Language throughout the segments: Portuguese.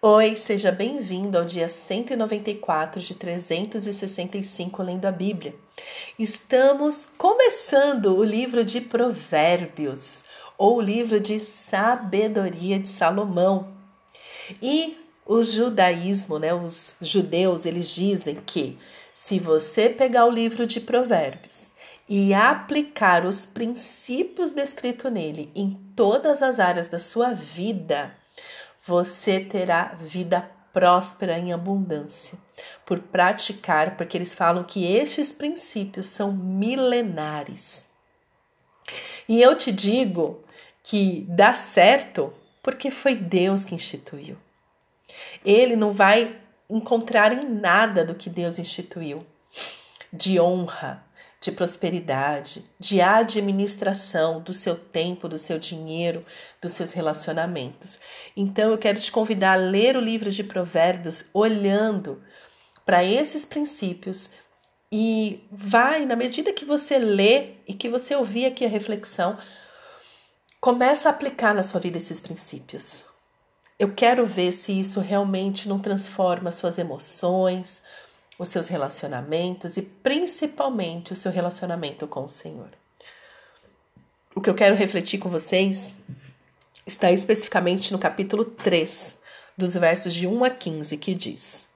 Oi, seja bem-vindo ao dia 194 de 365 lendo a Bíblia. Estamos começando o livro de Provérbios, ou o livro de Sabedoria de Salomão. E o judaísmo, né, os judeus, eles dizem que se você pegar o livro de Provérbios e aplicar os princípios descritos nele em todas as áreas da sua vida, você terá vida próspera em abundância, por praticar, porque eles falam que estes princípios são milenares. E eu te digo que dá certo porque foi Deus que instituiu. Ele não vai encontrar em nada do que Deus instituiu de honra, de prosperidade, de administração do seu tempo, do seu dinheiro, dos seus relacionamentos. Então eu quero te convidar a ler o livro de Provérbios olhando para esses princípios e vai, na medida que você lê e que você ouvir aqui a reflexão, começa a aplicar na sua vida esses princípios. Eu quero ver se isso realmente não transforma suas emoções, os seus relacionamentos e principalmente o seu relacionamento com o Senhor. O que eu quero refletir com vocês está especificamente no capítulo 3, dos versos de 1 a 15, que diz: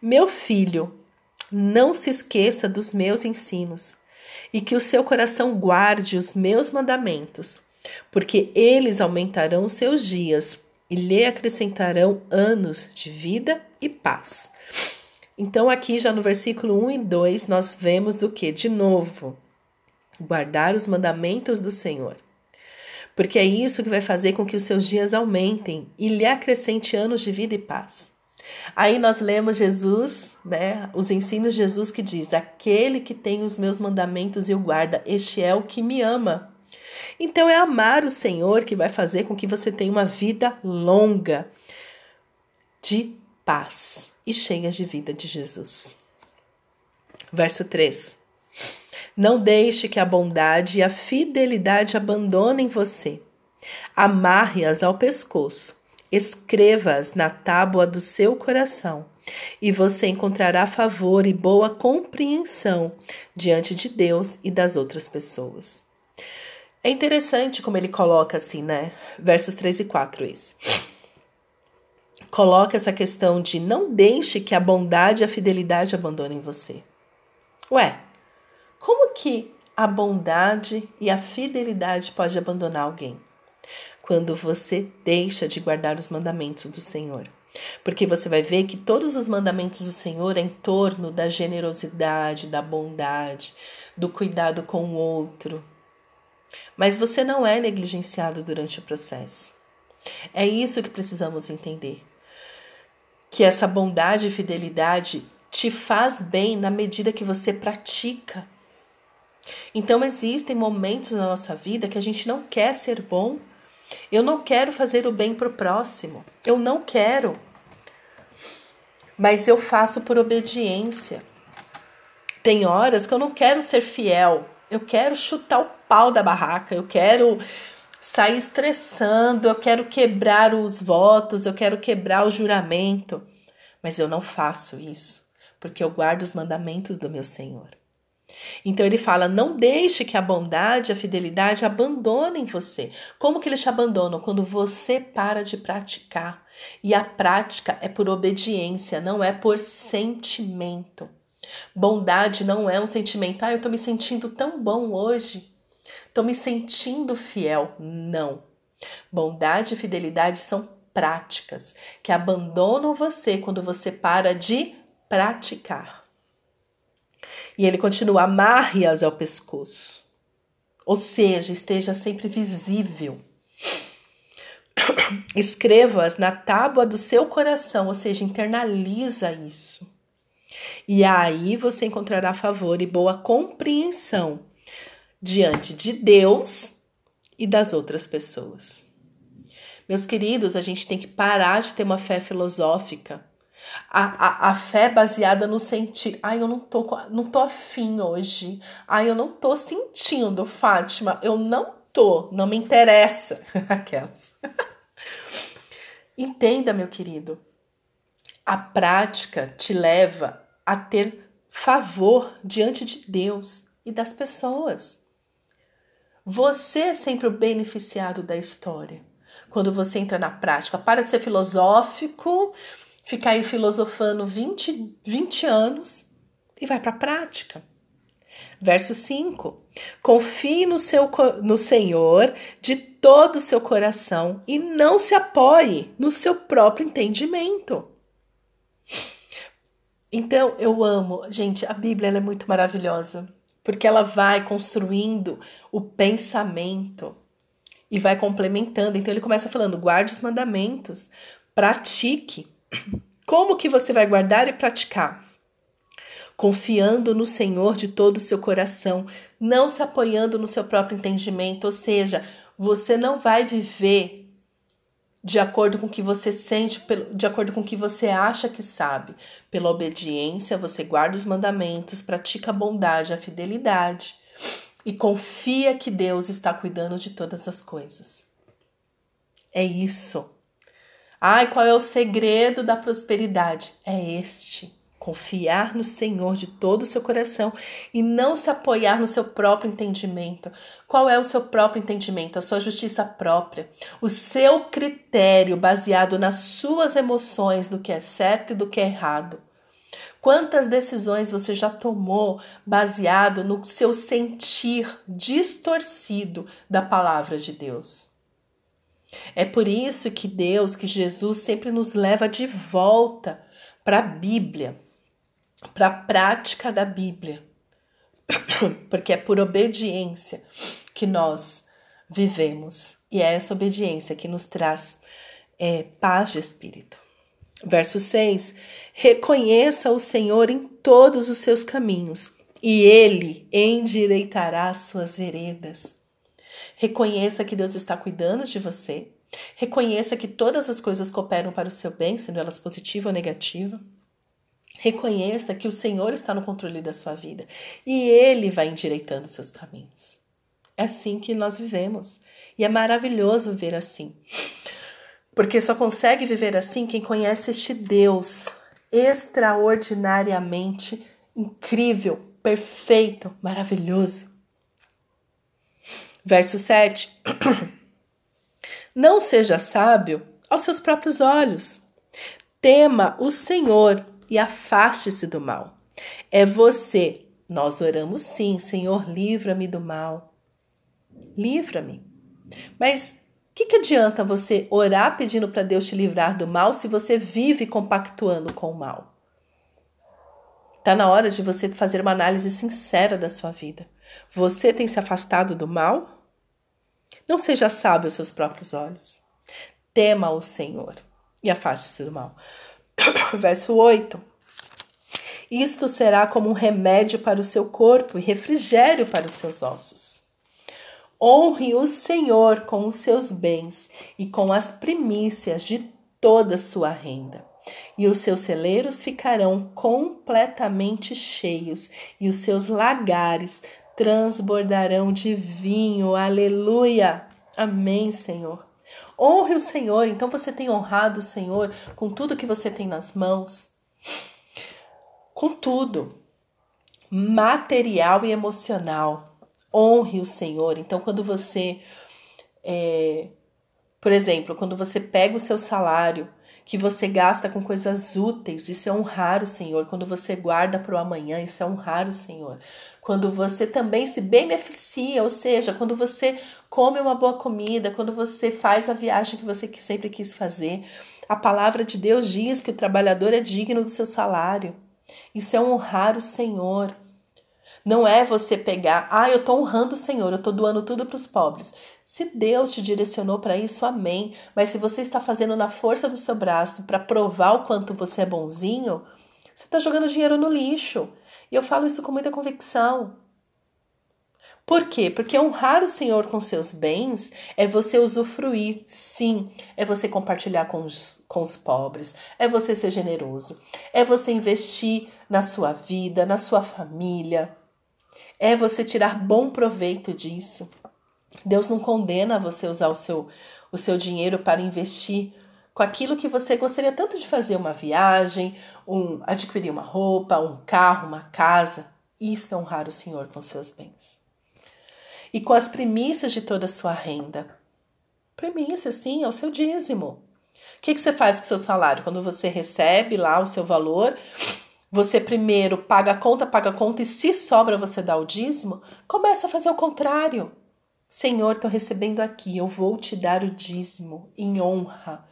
Meu filho, não se esqueça dos meus ensinos, e que o seu coração guarde os meus mandamentos, porque eles aumentarão os seus dias e lhe acrescentarão anos de vida e paz. Então, aqui já no versículo 1 e 2, nós vemos o que? De novo, guardar os mandamentos do Senhor. Porque é isso que vai fazer com que os seus dias aumentem e lhe acrescente anos de vida e paz. Aí nós lemos Jesus, né, os ensinos de Jesus que diz: Aquele que tem os meus mandamentos e o guarda, este é o que me ama. Então é amar o Senhor que vai fazer com que você tenha uma vida longa de paz e cheias de vida de Jesus. Verso 3. Não deixe que a bondade e a fidelidade abandonem você. Amarre-as ao pescoço, escreva-as na tábua do seu coração, e você encontrará favor e boa compreensão diante de Deus e das outras pessoas. É interessante como ele coloca assim, né? Versos 3 e 4 esse coloca essa questão de não deixe que a bondade e a fidelidade abandonem você. Ué, como que a bondade e a fidelidade pode abandonar alguém? Quando você deixa de guardar os mandamentos do Senhor. Porque você vai ver que todos os mandamentos do Senhor é em torno da generosidade, da bondade, do cuidado com o outro. Mas você não é negligenciado durante o processo. É isso que precisamos entender que essa bondade e fidelidade te faz bem na medida que você pratica. Então existem momentos na nossa vida que a gente não quer ser bom. Eu não quero fazer o bem para o próximo. Eu não quero. Mas eu faço por obediência. Tem horas que eu não quero ser fiel. Eu quero chutar o pau da barraca. Eu quero sair estressando, eu quero quebrar os votos, eu quero quebrar o juramento. Mas eu não faço isso, porque eu guardo os mandamentos do meu Senhor. Então ele fala: não deixe que a bondade a fidelidade abandonem você. Como que eles te abandonam? Quando você para de praticar. E a prática é por obediência, não é por sentimento. Bondade não é um sentimento. Ah, eu estou me sentindo tão bom hoje. Estou me sentindo fiel. Não. Bondade e fidelidade são práticas que abandonam você quando você para de praticar. E ele continua: amarre-as ao pescoço. Ou seja, esteja sempre visível. Escreva-as na tábua do seu coração, ou seja, internaliza isso. E aí você encontrará favor e boa compreensão diante de Deus e das outras pessoas. Meus queridos, a gente tem que parar de ter uma fé filosófica. A, a, a fé baseada no sentir. Ai, eu não tô, não tô afim hoje. Ai, eu não tô sentindo, Fátima. Eu não tô, não me interessa. Aquelas. Entenda, meu querido, a prática te leva a ter favor diante de Deus e das pessoas. Você é sempre o beneficiado da história. Quando você entra na prática, para de ser filosófico, ficar aí filosofando 20, 20 anos e vai para a prática. Verso 5: Confie no, seu, no Senhor de todo o seu coração e não se apoie no seu próprio entendimento. Então, eu amo, gente, a Bíblia é muito maravilhosa, porque ela vai construindo o pensamento e vai complementando. Então, ele começa falando: guarde os mandamentos, pratique. Como que você vai guardar e praticar? Confiando no Senhor de todo o seu coração, não se apoiando no seu próprio entendimento, ou seja, você não vai viver de acordo com o que você sente, de acordo com o que você acha que sabe. Pela obediência, você guarda os mandamentos, pratica a bondade, a fidelidade e confia que Deus está cuidando de todas as coisas. É isso. Ai, qual é o segredo da prosperidade? É este confiar no Senhor de todo o seu coração e não se apoiar no seu próprio entendimento. Qual é o seu próprio entendimento? A sua justiça própria, o seu critério baseado nas suas emoções do que é certo e do que é errado. Quantas decisões você já tomou baseado no seu sentir distorcido da palavra de Deus? É por isso que Deus, que Jesus sempre nos leva de volta para a Bíblia para a prática da Bíblia, porque é por obediência que nós vivemos e é essa obediência que nos traz é, paz de espírito. Verso 6: Reconheça o Senhor em todos os seus caminhos, e ele endireitará as suas veredas. Reconheça que Deus está cuidando de você. Reconheça que todas as coisas cooperam para o seu bem, sendo elas positivas ou negativas. Reconheça que o Senhor está no controle da sua vida e Ele vai endireitando seus caminhos. É assim que nós vivemos e é maravilhoso viver assim. Porque só consegue viver assim quem conhece este Deus extraordinariamente incrível, perfeito, maravilhoso. Verso 7. Não seja sábio aos seus próprios olhos. Tema o Senhor e afaste-se do mal. É você. Nós oramos sim, Senhor, livra-me do mal. Livra-me. Mas o que, que adianta você orar pedindo para Deus te livrar do mal se você vive compactuando com o mal? Está na hora de você fazer uma análise sincera da sua vida. Você tem se afastado do mal? Não seja sábio aos seus próprios olhos. Tema o Senhor e afaste-se do mal. Verso 8. Isto será como um remédio para o seu corpo e refrigério para os seus ossos. Honre o Senhor com os seus bens e com as primícias de toda sua renda. E os seus celeiros ficarão completamente cheios, e os seus lagares transbordarão de vinho. Aleluia! Amém, Senhor. Honre o Senhor. Então você tem honrado o Senhor com tudo que você tem nas mãos, com tudo, material e emocional. Honre o Senhor. Então, quando você, é, por exemplo, quando você pega o seu salário que você gasta com coisas úteis, isso é honrar o Senhor. Quando você guarda para o amanhã, isso é honrar o Senhor. Quando você também se beneficia, ou seja, quando você come uma boa comida, quando você faz a viagem que você sempre quis fazer, a palavra de Deus diz que o trabalhador é digno do seu salário. Isso é honrar o Senhor. Não é você pegar, ah, eu estou honrando o Senhor, eu estou doando tudo para os pobres. Se Deus te direcionou para isso, amém. Mas se você está fazendo na força do seu braço para provar o quanto você é bonzinho, você está jogando dinheiro no lixo. E eu falo isso com muita convicção. Por quê? Porque honrar o Senhor com seus bens é você usufruir, sim, é você compartilhar com os, com os pobres, é você ser generoso, é você investir na sua vida, na sua família, é você tirar bom proveito disso. Deus não condena você usar o seu, o seu dinheiro para investir com aquilo que você gostaria tanto de fazer uma viagem, um adquirir uma roupa, um carro, uma casa. Isso é honrar o Senhor com seus bens. E com as primícias de toda a sua renda. Primícia, sim, é o seu dízimo. O que, que você faz com o seu salário? Quando você recebe lá o seu valor, você primeiro paga a conta, paga a conta e se sobra você dá o dízimo, começa a fazer o contrário. Senhor, estou recebendo aqui, eu vou te dar o dízimo em honra,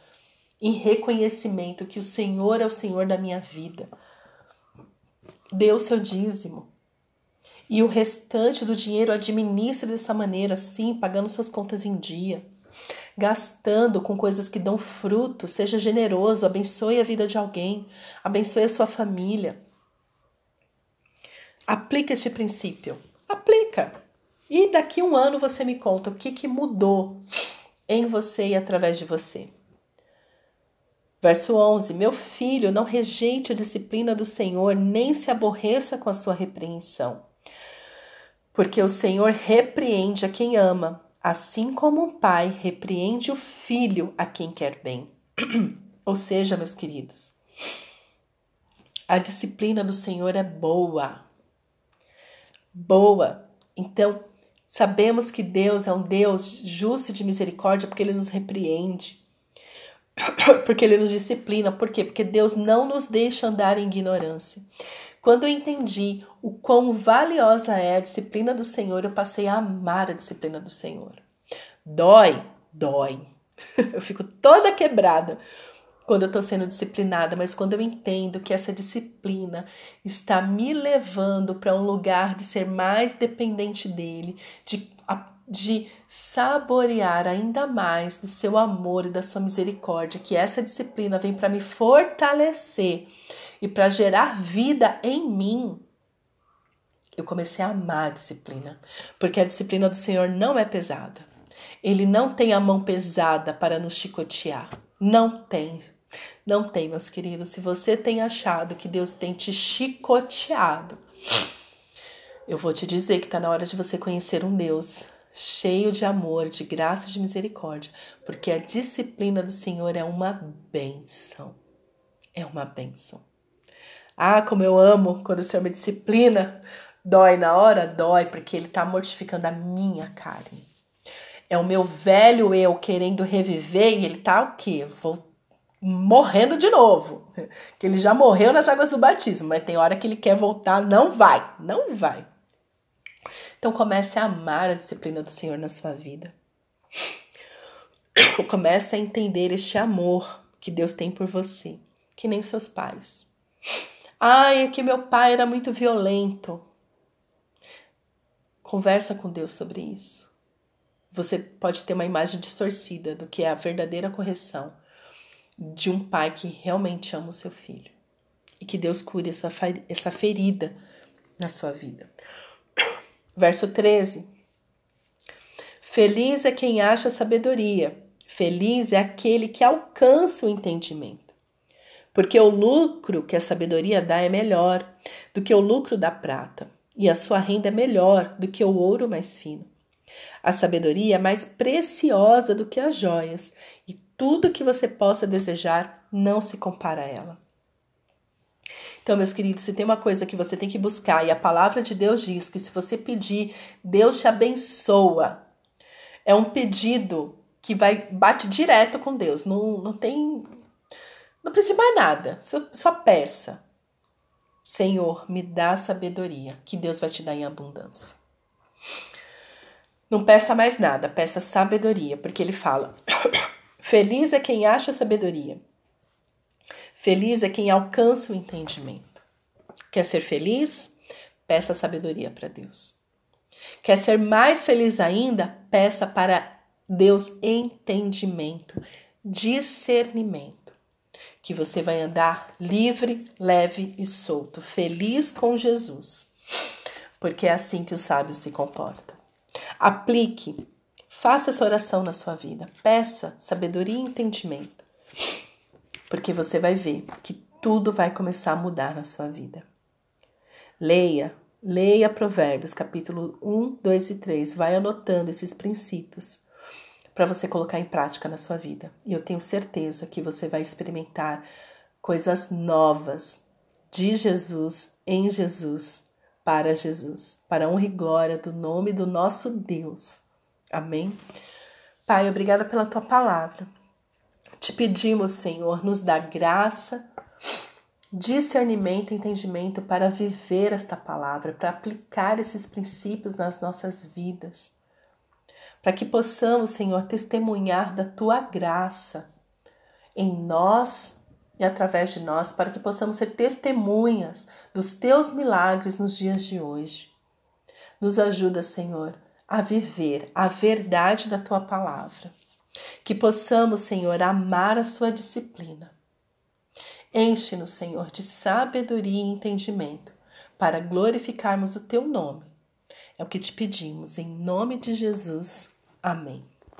em reconhecimento que o Senhor é o Senhor da minha vida. Dê o seu dízimo. E o restante do dinheiro administre dessa maneira, sim, pagando suas contas em dia gastando com coisas que dão fruto, seja generoso, abençoe a vida de alguém, abençoe a sua família. Aplica este princípio. Aplica. E daqui um ano você me conta o que, que mudou em você e através de você. Verso 11: Meu filho, não rejeite a disciplina do Senhor, nem se aborreça com a sua repreensão. Porque o Senhor repreende a quem ama assim como um pai repreende o filho a quem quer bem. Ou seja, meus queridos, a disciplina do Senhor é boa. Boa. Então, sabemos que Deus é um Deus justo e de misericórdia porque ele nos repreende. Porque ele nos disciplina. Por quê? Porque Deus não nos deixa andar em ignorância. Quando eu entendi o quão valiosa é a disciplina do Senhor, eu passei a amar a disciplina do Senhor. Dói, dói. Eu fico toda quebrada quando eu estou sendo disciplinada, mas quando eu entendo que essa disciplina está me levando para um lugar de ser mais dependente dele, de, de saborear ainda mais do seu amor e da sua misericórdia, que essa disciplina vem para me fortalecer e para gerar vida em mim, eu comecei a amar a disciplina, porque a disciplina do Senhor não é pesada. Ele não tem a mão pesada para nos chicotear. Não tem. Não tem, meus queridos. Se você tem achado que Deus tem te chicoteado, eu vou te dizer que está na hora de você conhecer um Deus cheio de amor, de graça e de misericórdia, porque a disciplina do Senhor é uma benção. É uma benção. Ah, como eu amo quando o Senhor me disciplina. Dói na hora? Dói, porque Ele está mortificando a minha carne. É o meu velho eu querendo reviver e ele tá o quê? Vou morrendo de novo. Que ele já morreu nas águas do batismo, mas tem hora que ele quer voltar, não vai, não vai. Então comece a amar a disciplina do Senhor na sua vida. Comece a entender este amor que Deus tem por você, que nem seus pais. Ai, é que meu pai era muito violento. Conversa com Deus sobre isso. Você pode ter uma imagem distorcida do que é a verdadeira correção de um pai que realmente ama o seu filho. E que Deus cure essa, essa ferida na sua vida. Verso 13. Feliz é quem acha sabedoria, feliz é aquele que alcança o entendimento porque o lucro que a sabedoria dá é melhor do que o lucro da prata, e a sua renda é melhor do que o ouro mais fino. A sabedoria é mais preciosa do que as joias, e tudo que você possa desejar não se compara a ela. Então, meus queridos, se tem uma coisa que você tem que buscar, e a palavra de Deus diz que se você pedir, Deus te abençoa. É um pedido que vai bate direto com Deus. Não, não tem não precisa de mais nada, só, só peça. Senhor, me dá sabedoria, que Deus vai te dar em abundância. Não peça mais nada, peça sabedoria, porque ele fala: Feliz é quem acha sabedoria. Feliz é quem alcança o entendimento. Quer ser feliz? Peça sabedoria para Deus. Quer ser mais feliz ainda? Peça para Deus entendimento, discernimento que você vai andar livre, leve e solto, feliz com Jesus, porque é assim que os sábios se comportam. Aplique, faça essa oração na sua vida, peça sabedoria e entendimento, porque você vai ver que tudo vai começar a mudar na sua vida. Leia, leia Provérbios, capítulo 1, 2 e 3, vai anotando esses princípios para você colocar em prática na sua vida. E eu tenho certeza que você vai experimentar coisas novas de Jesus, em Jesus, para Jesus, para a honra e glória do nome do nosso Deus. Amém? Pai, obrigada pela tua palavra. Te pedimos, Senhor, nos dá graça, discernimento e entendimento para viver esta palavra, para aplicar esses princípios nas nossas vidas para que possamos, Senhor, testemunhar da tua graça em nós e através de nós, para que possamos ser testemunhas dos teus milagres nos dias de hoje. Nos ajuda, Senhor, a viver a verdade da tua palavra. Que possamos, Senhor, amar a sua disciplina. Enche-nos, Senhor, de sabedoria e entendimento para glorificarmos o teu nome é o que te pedimos, em nome de Jesus. Amém.